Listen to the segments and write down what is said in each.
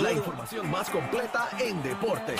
La información más completa en deporte.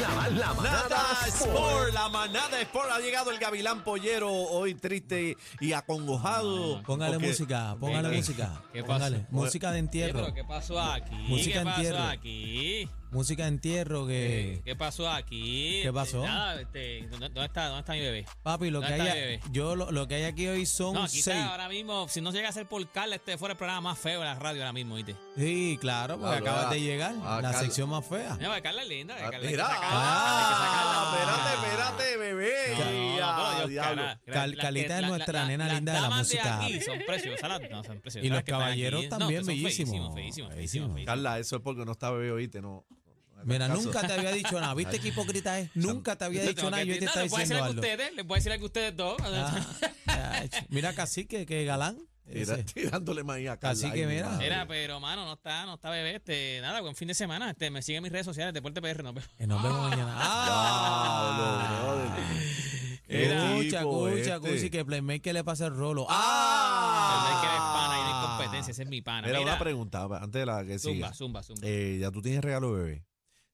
La, la manada Nada Sport. La manada Sport. Ha llegado el gavilán pollero hoy triste y acongojado. Póngale porque- música, póngale ¿Qué? música. ¿Qué pasó? póngale. Música de Sí, entierro. pero ¿qué pasó aquí? Música ¿Qué pasó aquí? Música de entierro que. ¿Qué pasó aquí? ¿Qué pasó? Nada, este, ¿dónde, dónde está, ¿Dónde está mi bebé? Papi, lo que ¿Dónde hay, yo lo, lo que hay aquí hoy son No, aquí seis. está ahora mismo. Si no llega a ser por Carla, este fuera el programa más feo de la radio ahora mismo, ¿viste? Sí, claro, porque Claro, acabas ah, de llegar. ah, la Carla. sección más fea. Mira, Carla es linda. Carla, hay que Mira, sacarla, ah, hay que sacarla. espérate, espérate, bebé. No, no, no, Ya, pero Dios, diablo. cara, Cal- la- Calita es la- nuestra la- nena las linda de la damas música. aquí son preciosas, las- no, son preciosas. Y los Las que están caballeros aquí, no, también son bellísimos. feísimos, feísimos, feísimos, feísimos. Carla, eso es porque no está bebé, oíste, no. no hagas Mira, caso. nunca te había dicho nada. ¿Viste qué hipócrita es? Nunca te había Yo dicho tengo nada y que hoy te les voy a decir diciendo algo algo. a ustedes, les voy a decir algo a ustedes dos. Ah. Mira, Cacique, que galán. Tira- tirándole maíz a Carla. Así que Ay, mira. madre. Mira, pero mano, no está, no está bebé. Este, nada, buen fin de semana. Este, me siguen en mis redes sociales, Deporte PR, nos vemos. Que nos vemos mañana. ¡Ah! Diablo, brother. Qué Escucha, tipo escucha, este. escucha, que Playmaker le pasa el rolo. El ¡Ah! que eres pana y no hay competencia, ese es mi pana. Mira, Mira, una pregunta antes de la que siga. Zumba, zumba, zumba. Eh, ya tú tienes regalo, bebé.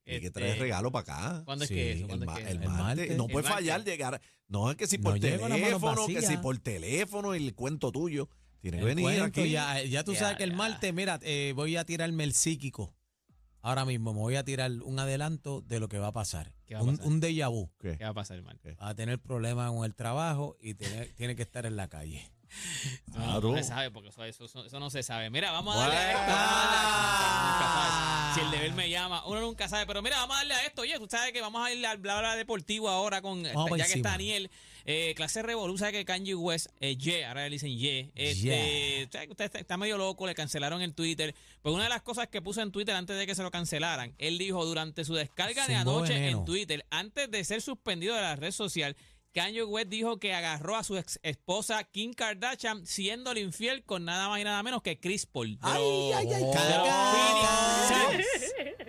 Hay que Este, traer regalo para acá. ¿Cuándo Sí, es que eso? El, ¿Cuándo ma- es que el eso? El martes. martes. No El puede martes. fallar llegar. No, es que si No por llego con las manos teléfono, que si por teléfono y el cuento tuyo. Tiene que El venir aquí. ya, ya tú Ya, sabes que el ya. martes, mira, eh, voy a tirarme el psíquico. Ahora mismo me voy a tirar un adelanto de lo que va a pasar. ¿Qué va a un, pasar? un déjà vu. ¿Qué? ¿Qué va a pasar, hermano? Va a tener problemas con el trabajo y tiene, tiene que estar en la calle. No, Claro. no se sabe, porque eso, eso, eso- eso no se sabe. Mira, vamos a darle a esto. a a-. Si el deber me llama, uno nunca sabe. Pero mira, vamos a darle a esto. Oye, tú sabes que vamos a ir al bla bla deportivo ahora con. Vamos ya que encima. está Daniel. Eh, clase Revolu, sabe que Kanye West, eh, Ye, ahora le dicen Ye. Este, usted está, está medio loco, le cancelaron en Twitter. Pues una de las cosas que puso en Twitter antes de que se lo cancelaran, él dijo durante su descarga de anoche veneno. en Twitter, antes de ser suspendido de la red social, Kanye West dijo que agarró a su ex esposa Kim Kardashian siéndole infiel con nada más y nada menos que Chris Paul. Los, ay, ay,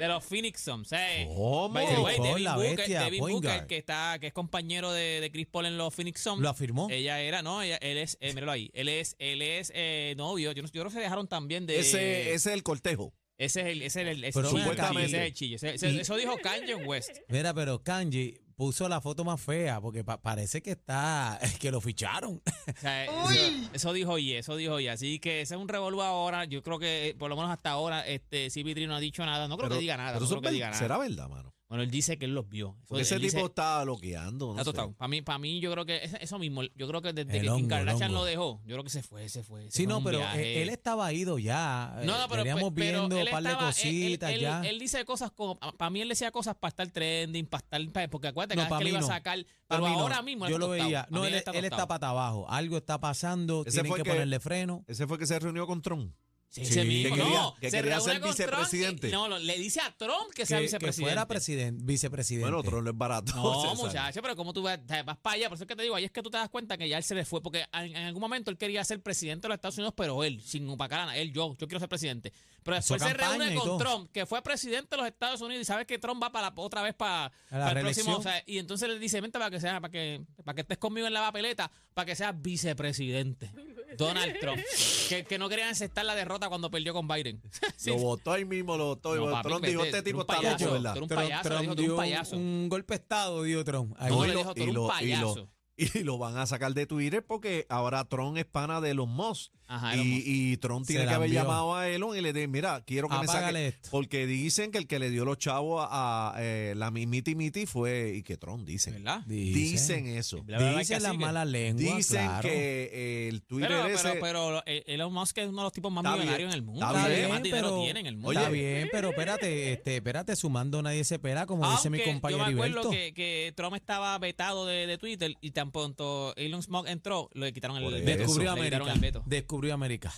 de los. Phoenix Suns. Eh. ¿Cómo? By the way, Devin la Booker, bestia, Devin point Booker, guard. que está, que es compañero de, de Chris Paul en los Phoenix Suns. ¿Lo afirmó? Ella era, no, ella, él es, eh, míralo ahí, él es, él es eh, novio. Yo, no- yo creo que se dejaron también de. Ese, ese es el cortejo. ese es el, ese es el, ese Pero chillo, ese es el chillo. Ese- ese- Y- eso dijo Kanye West. Mira, pero Kanji puso la foto más fea porque pa- parece que está, que lo ficharon. O sea, eso, eso dijo y eso dijo y así que ese es un revolú ahora. Yo creo que por lo menos hasta ahora este CP3 no ha dicho nada. No creo Pero- que diga nada. pero No eso creo que diga nada. será verdad, mano. Bueno, él dice que él los vio. Eso- Porque ese él tipo dice- está bloqueando. No Está. Para mí, para mí, yo creo que es- eso mismo. Yo creo que desde El que hongo, Kardashian lo dejó, yo creo que se fue, se fue. se Sí, fue no, pero viaje. él, él estaba ido ya. No, eh, no, pero, Veníamos pero viendo él un par de estaba- él- cositas él, ya. Él, él dice cosas como, para mí él decía cosas para estar trending, para estar, porque acuérdate, No, cada pa' vez que le mí iba a sacar, pero mí no. ahora mismo él Yo está lo tostado. veía. No, él, él está tostado. para abajo. Algo está pasando. Ese Tienen fue que, que- ponerle freno. Ese fue que se reunió con Trump. Sí, Sí, ese mismo, que quería- no, que se quería reúne ser con Trump vicepresidente. y- no, no, le dice a Trump que sea Que, que vicepresidente. fuera presidente, vicepresidente. Bueno, Trump no es barato. No, César. muchacho, pero como tú vas, vas para allá, por eso es que te digo, ahí es que tú te das cuenta que ya él se le fue, porque en, en algún momento él quería ser presidente de los Estados Unidos, pero él, sin opacar a él, yo, yo quiero ser presidente. Pero Hizo después se campaña reúne y con todo. Trump, que fue presidente de los Estados Unidos, y sabes que Trump va para la- otra vez para, el próximo, reelección. o sea, y entonces le dice, vente para que sea, para que, para que estés conmigo en la papeleta, para que seas vicepresidente. Donald Trump, que, que no querían aceptar la derrota cuando perdió con Biden. Sí, Lo votó ahí mismo, lo votó. No, y papi, Trump dijo, este tipo está loco, ¿verdad? Trump, dijo, un dio payaso. un golpe de estado, dio Trump. Ahí. No, y le lo- dijo, tú eres un lo- lo- payaso. y lo van a sacar de Twitter porque ahora Tron es pana de Elon Musk. Ajá, Elon y, Musk. y Tron tiene que haber envió. llamado a Elon y le dice, mira, quiero que me saque. esto. Porque dicen que el que le dio los chavos a, a, eh, la mimiti miti fue, y que Tron dicen. ¿Verdad? Dicen eso. La verdad es que Dicen las malas lenguas, Dicen claro. que eh, el Twitter Pero, ese... pero, pero eh, Elon Musk es uno de los tipos más millonarios bien, en el mundo. está bien, más pero- tiene en el mundo. Oye, Está bien, pero espérate, este, espérate, sumando nadie se pela, como dice mi Aunque yo compañero me acuerdo que, que Trump estaba vetado de, de Twitter y tan pronto Elon Musk entró, le quitaron el veto. Descubrió América. Descubrió América.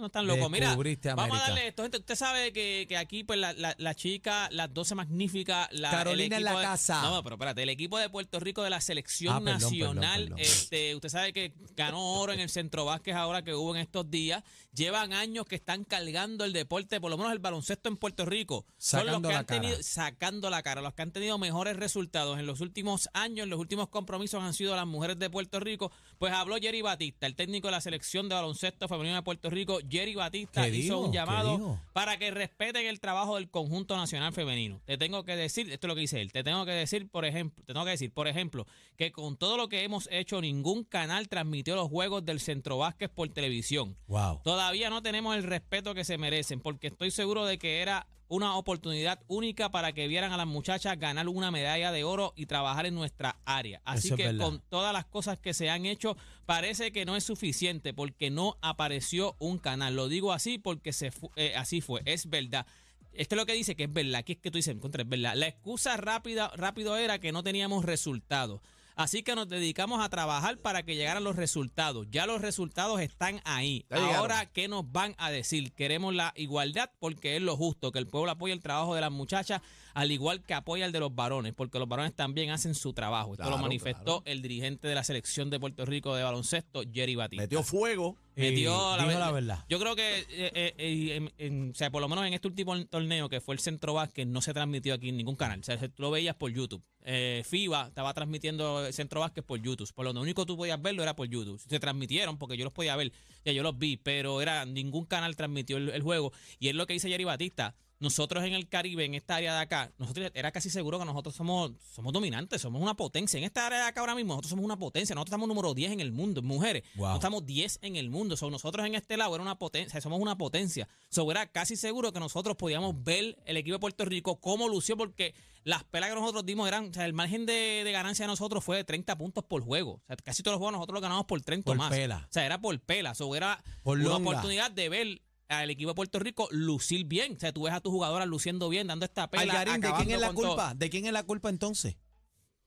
No, están locos. Mira, vamos a darle esto. Gente, usted sabe que, que aquí, pues, la, la, la chica, las 12 magníficas. La, Carolina en la de- casa. No, pero espérate, el equipo de Puerto Rico de la selección Ah, perdón, nacional. perdón, perdón. Este, usted sabe que ganó oro en el Centro Vázquez ahora que hubo en estos días. Llevan años que están cargando el deporte, por lo menos el baloncesto en Puerto Rico. Son los Sacando que la han cara. tenido, sacando la cara, los que han tenido mejores resultados en los últimos años, los últimos compromisos han sido las mujeres de Puerto Rico. Pues habló Jerry Batista, el técnico de la selección de baloncesto femenino de Puerto Rico. Jerry Batista ¿Qué hizo un ¿Qué llamado para que respeten el trabajo del conjunto nacional femenino. Te tengo que decir, esto es lo que dice él, te tengo que decir, por ejemplo, te tengo que decir, por ejemplo, que con todo lo que hemos hecho, ningún canal transmitió los juegos del Centro Vázquez por televisión. Wow. Todavía no tenemos el respeto que se merecen, porque estoy seguro de que era una oportunidad única para que vieran a las muchachas ganar una medalla de oro y trabajar en nuestra área. Así Eso que con todas las cosas que se han hecho, parece que no es suficiente porque no apareció un canal. Lo digo así porque se fu- eh, así fue, es verdad. Esto es lo que dice que es verdad. Aquí es que tú dices, contra, es verdad. La excusa rápida, rápido era que no teníamos resultados. Así que nos dedicamos a trabajar para que llegaran los resultados. Ya los resultados están ahí. Ya llegaron. Ahora, ¿qué nos van a decir? Queremos la igualdad porque es lo justo, que el pueblo apoye el trabajo de las muchachas al igual que apoya el de los varones, porque los varones también hacen su trabajo. Esto lo Claro, manifestó el dirigente de la selección de Puerto Rico de baloncesto, Jerry Batista. Metió fuego. Metió Y la, dijo ver- la verdad. Yo creo que, eh, eh, eh, en- en- o sea, por lo menos en este último torneo que fue el Centro Vázquez, no se transmitió aquí en ningún canal. O sea, tú lo veías por YouTube. Eh, FIBA estaba transmitiendo el Centro Vázquez por YouTube. Por lo único que tú podías verlo era por YouTube. Se transmitieron porque yo los podía ver, ya yo los vi, pero era ningún canal transmitió el, el juego. Y es lo que dice Jerry Batista. Nosotros en el Caribe, en esta área de acá, nosotros era casi seguro que nosotros somos, somos dominantes, somos una potencia. En esta área de acá ahora mismo, nosotros somos una potencia. Nosotros estamos número 10 en el mundo, en mujeres. Wow. Nosotros estamos 10 en el mundo. So, nosotros en este lado era una potencia, somos una potencia. So, era casi seguro que nosotros podíamos ver el equipo de Puerto Rico cómo lució, porque las pelas que nosotros dimos eran, o sea, el margen de, de ganancia de nosotros fue de 30 puntos por juego. O sea, casi todos los juegos nosotros los ganamos por 30 Por más. pela. O sea, era por pela. So, era Por una longa. oportunidad de ver al equipo de Puerto Rico lucir bien. O sea, tú ves a tus jugadoras luciendo bien, dando esta pela. Algarín, ¿de quién es la todo. culpa? ¿De quién es la culpa entonces?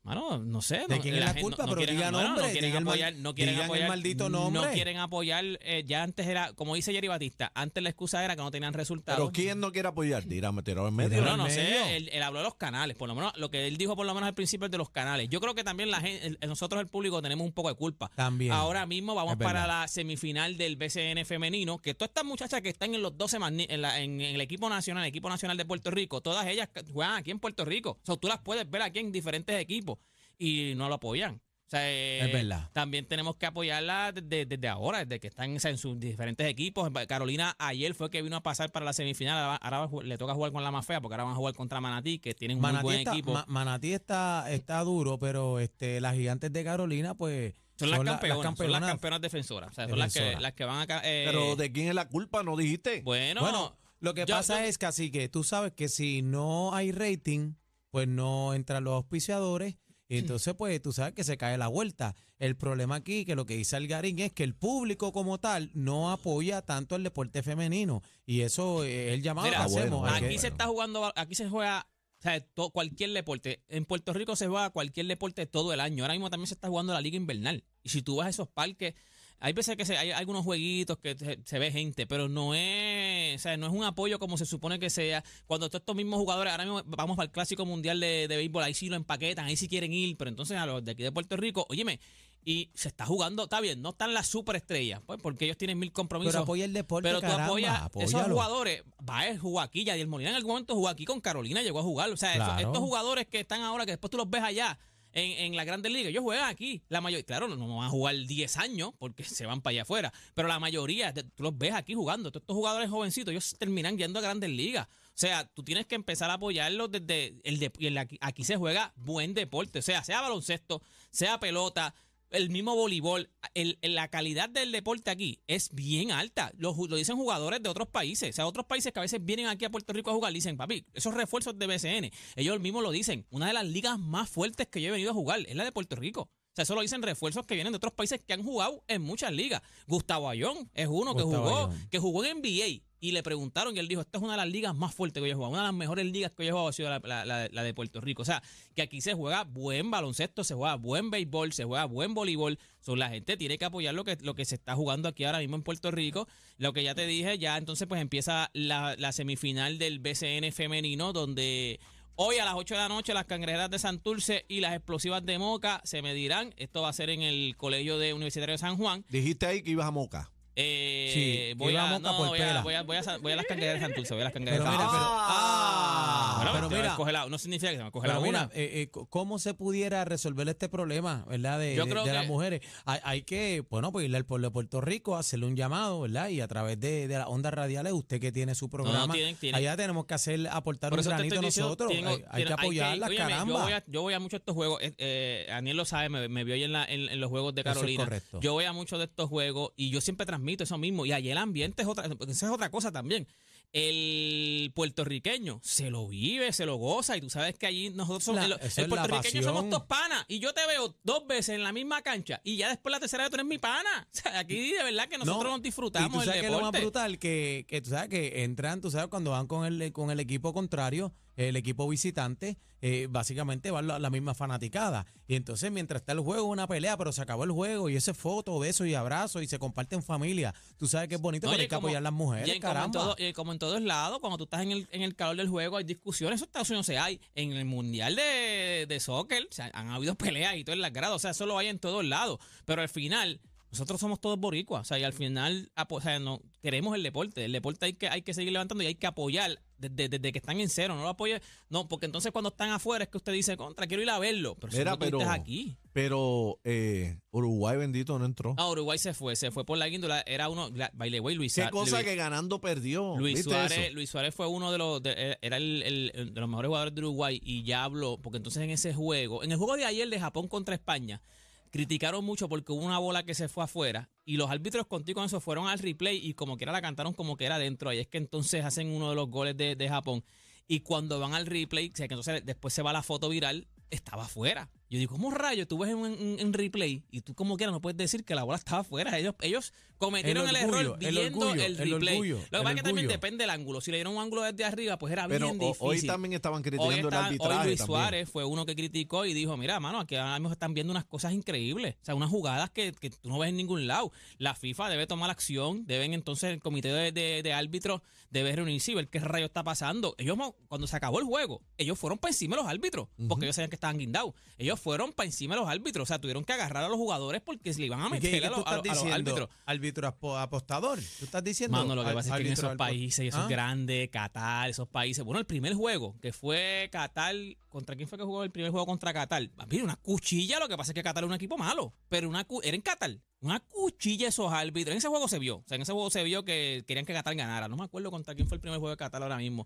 Mano, no sé. ¿De no- quién es la culpa? no- no Pero diga no, no, nombre, No quieren apoyar. No quieren digan el apoyar. maldito No nombre. quieren apoyar. eh, ya antes era, como dice Jerry Batista, antes la excusa era que no tenían resultados. Pero ¿quién no quiere apoyar? Tírame, tirado en medio. No, no medio. sé, él, él habló de los canales, por lo menos lo que él dijo por lo menos al principio es de los canales. Yo creo que también la gente, el- nosotros el público tenemos un poco de culpa. También. Ahora mismo vamos para la semifinal del BCN femenino, que todas estas muchachas que están en los 12 magni- en, la- en- en el equipo nacional, el equipo nacional de Puerto Rico, todas ellas juegan aquí en Puerto Rico. O sea, tú las puedes ver aquí en diferentes equipos y no lo apoyan. O sea, eh, Es verdad. También tenemos que apoyarla desde, desde ahora, desde que están o sea, en sus diferentes equipos. Carolina ayer fue que vino a pasar para la semifinal. Ahora, a le toca jugar con la más fea porque ahora van a jugar contra Manatí, que tienen un muy buen está, equipo. Ma- Manatí está, está duro, pero este, las gigantes de Carolina, pues. son las la- campeonas, son las campeonas. defensoras. O sea, son las que, las que van acá. eh, Pero ¿de quién es la culpa? ¿No dijiste? bueno, Bueno, lo que yo- pasa yo- es, que tú sabes que si no hay rating, pues no entran los auspiciadores. Y entonces, pues tú sabes que se cae la vuelta. El problema aquí, que lo que dice Algarín, es que el público como tal no apoya tanto el deporte femenino. Y eso es el llamado Mira, que hacemos. bueno, aquí que- se está jugando, aquí se juega o sea, to- cualquier deporte. En Puerto Rico se juega cualquier deporte todo el año. Ahora mismo también se está jugando la liga invernal. Y si tú vas a esos parques, hay veces que se- hay algunos jueguitos que se, se ve gente, pero no es, o sea, no es un apoyo como se supone que sea. Cuando todos estos mismos jugadores, ahora mismo vamos para el clásico mundial de, de béisbol, ahí sí lo empaquetan, ahí sí quieren ir, pero entonces a los de aquí de Puerto Rico, óyeme, y se está jugando, está bien, no están las superestrellas, pues porque ellos tienen mil compromisos. Pero apoya el deporte, Pero tú caramba, apoyas esos jugadores. Va, él jugó aquí. Yadier Molina en algún momento jugó aquí con Carolina, llegó a jugar. O sea, esos- estos jugadores que están ahora, que después tú los ves allá en, en la Grandes Ligas, ellos juegan aquí. La mayoría, claro, no, no van a jugar 10 años porque se van para allá afuera. Pero la mayoría, tú los ves aquí jugando. Todos estos jugadores jovencitos, ellos terminan yendo a Grandes Ligas. O sea, tú tienes que empezar a apoyarlos desde el de, aquí, aquí se juega buen deporte. O sea, sea baloncesto, sea pelota, el mismo voleibol, el- la calidad del deporte aquí es bien alta. Lo, lo dicen jugadores de otros países. O sea, otros países que a veces vienen aquí a Puerto Rico a jugar, dicen, papi, esos refuerzos de BCN, ellos mismos lo dicen. Una de las ligas más fuertes que yo he venido a jugar es la de Puerto Rico. O sea, eso lo dicen refuerzos que vienen de otros países que han jugado en muchas ligas. Gustavo Ayón es uno que jugó, Ayón. que jugó en NBA y le preguntaron y él dijo, esta es una de las ligas más fuertes que yo he jugado, una de las mejores ligas que yo he jugado ha sido la, la- la- la de Puerto Rico. O sea, que aquí se juega buen baloncesto, se juega buen béisbol, se juega buen voleibol. So, la gente tiene que apoyar lo que, lo que se está jugando aquí ahora mismo en Puerto Rico. Lo que ya te dije, ya entonces pues empieza la, la semifinal del BCN femenino, donde hoy a las 8 de la noche las cangrejeras de Santurce y las explosivas de Moca se medirán. Esto va a ser en el Colegio de Universitario de San Juan. Dijiste ahí que ibas a Moca. Eh, Sí, voy, que a, íbamos a no, por voy, a, pela. voy, a, voy, a, voy a las cangrejeras de Santurce, voy a las cangrejeras Pero de mira, pero, Santurce. ah, Bueno, pero te va a mira, la- no significa que se me coge la Pero una. eh, eh, ¿cómo se pudiera resolver este problema, verdad, de, de- las que- mujeres? Hay, hay que, bueno, pues irle al pueblo de Puerto Rico, hacerle un llamado, ¿verdad? Y a través de, de las ondas radiales, usted que tiene su programa, tienen- tienen- allá tenemos que hacer, aportar Por un granito diciendo, nosotros. hay, hay que apoyarlas, óyeme, caramba. Yo voy, a, yo voy a muchos de estos juegos. eh, eh, Aniel lo sabe, me, me vio ahí en, la- en- en los juegos de es Carolina. correcto. Yo voy a muchos de estos juegos y yo siempre transmito eso mismo. Y allí el ambiente es otra, es otra cosa también. El puertorriqueño se lo vive, se lo goza. Y tú sabes que allí nosotros somos. La- el, puertorriqueño somos dos panas. Y yo te veo dos veces en la misma cancha. Y ya después la tercera vez tú eres mi pana. O sea, aquí de verdad que nosotros No, nos y disfrutamos tú el sabes que lo más brutal que, que tú sabes que entran, tú sabes, cuando van con el, con el equipo contrario, el equipo visitante, eh, básicamente van la, la misma fanaticada. Y entonces, mientras está el juego, una pelea, pero se acabó el juego, y ese foto, besos y abrazos, y se comparte en familia. Tú sabes que es bonito, No, pero y hay que apoyar a las mujeres, y en- como, en caramba. todo- y como en todos lados, cuando tú estás en el, en el calor del juego, hay discusiones. Eso en Estados Unidos se hay. En el mundial de, de soccer, o sea, han habido peleas y todo en las gradas. O sea, eso lo hay en todos lados. Pero al final, nosotros somos todos boricuas. O sea, y al final, apo- o sea, no, queremos el deporte. El deporte hay que, hay que seguir levantando y hay que apoyar desde, desde que están en cero. No lo apoye. No, porque entonces cuando están afuera es que usted dice, contra, quiero ir a verlo. Pero si no pero, estás aquí. Pero eh, Uruguay bendito no entró. Ah, Uruguay se fue, se fue por la guíndola. Era uno, la- the way, Luis Qué Sa- cosa Luis- que ganando perdió. Luis ¿Viste Suárez, eso? Luis Suárez fue uno de los de- era el, de los mejores jugadores de Uruguay y ya habló porque entonces en ese juego, en el juego de ayer de Japón contra España, criticaron mucho porque hubo una bola que se fue afuera y los árbitros contigo con eso fueron al replay y como que era la cantaron como que era dentro. Ahí es que entonces hacen uno de los goles de, de Japón y cuando van al replay, o sea que entonces después se va la foto viral, estaba afuera. Yo digo, ¿cómo rayo? Tú ves en, en- en replay y tú como quieras no puedes decir que la bola estaba afuera. Ellos, ellos cometieron el, El error el viendo el, orgullo, el replay. orgullo, Lo que el pasa es que también depende del ángulo. Si le dieron un ángulo desde arriba, pues era Pero bien difícil. hoy también estaban Hoy, criticando el está- arbitraje. hoy Luis también. Suárez fue uno que criticó y dijo, mira, mano, aquí ahora mismo están viendo unas cosas increíbles. O sea, unas jugadas que, que tú no ves en ningún lado. La FIFA debe tomar acción, deben entonces el comité de, de, de árbitros debe reunirse y ver qué rayo está pasando. Ellos, cuando se acabó el juego, ellos fueron para encima de los árbitros, porque ellos sabían que estaban guindados. Ellos fueron para encima de los árbitros. O sea, tuvieron que agarrar a los jugadores porque se le iban a ¿Y qué- meter qué a, los, a los árbitros. Árbitro apo- apostador. ¿Tú estás diciendo? Mano, lo que pasa es que en esos países, esos ¿Ah? grandes, Qatar, esos países. Bueno, el primer juego, que fue Qatar, ¿contra quién fue que jugó el primer juego contra Qatar? Mira, una cuchilla, lo que pasa es que Qatar es un equipo malo, pero una era en Qatar. Una cuchilla esos árbitros. En ese juego se vio. O sea, en ese juego se vio que querían que Qatar ganara. No me acuerdo contra quién fue el primer juego de Qatar ahora mismo.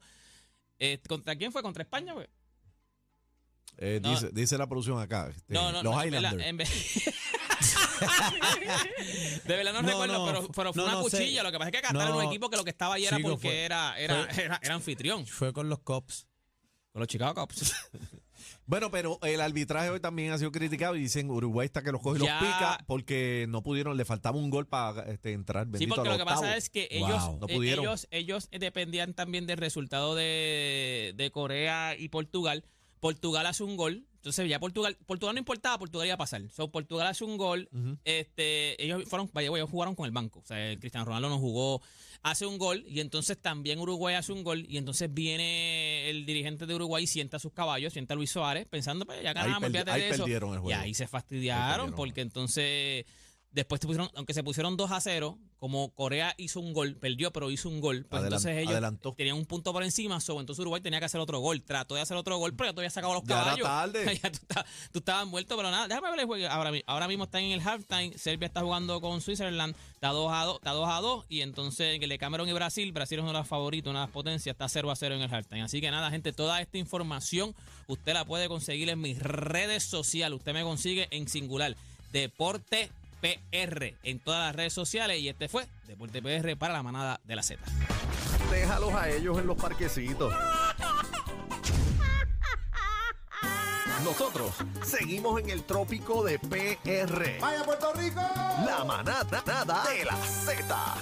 Eh, ¿Contra quién fue? ¿Contra España? güey? Eh, No. dice, dice la producción acá. este, No, no, los no. Highlanders. en vez- de verdad no, No, recuerdo, no, pero, pero fue no, una no sé. cuchilla. Lo que pasa es que Qatar era un equipo que lo que estaba ahí era chico, porque fue- era, era, fue- era, era anfitrión. Fue con los cops. Con los Chicago Cubs. Bueno, pero el arbitraje hoy también ha sido criticado y dicen Uruguay está que los coge y Ya. los pica porque no pudieron, le faltaba un gol para este, entrar. Sí, Bendito, porque al lo que pasa octavo. es que Wow. ellos, No eh, ellos, ellos dependían también del resultado de, de Corea y Portugal. Portugal hace un gol. Entonces ya Portugal, Portugal no importaba, Portugal iba a pasar. So, Portugal hace un gol. Este, ellos fueron, vaya, ellos jugaron con el banco. O sea, Cristiano Ronaldo no jugó, hace un gol y entonces también Uruguay hace un gol y entonces viene el dirigente de Uruguay y sienta a sus caballos, sienta a Luis Suárez, pensando, pues ya ganamos, perdi- olvídate ahí de eso. perdieron el Y juego. ahí se Ahí fastidiaron porque entonces después se pusieron, aunque se pusieron 2 a 0, como Corea hizo un gol, perdió, pero hizo un gol, pues Adelan- entonces ellos adelantó. tenían un punto por encima, so, entonces Uruguay tenía que hacer otro gol, trató de hacer otro gol, pero ya todavía sacado los Ya era caballos. tarde. ya tú, estabas- tú estabas muerto, pero nada, déjame ver el juego. Ahora, mi- ahora mismo están en el halftime, Serbia está jugando con Switzerland, está 2 a 2, está 2 a 2 y entonces en el de Cameron y Brasil, Brasil es uno de los favoritos, una de las potencias, está 0 a 0 en el halftime. Así que nada, gente, toda esta información usted la puede conseguir en mis redes sociales, usted me consigue en singular. Deporte PR en todas las redes sociales. Y este fue Deporte PR para la manada de la Z. Déjalos a ellos en los parquecitos. Nosotros seguimos en el trópico de PR. ¡Vaya Puerto Rico! La manada nada de la Z.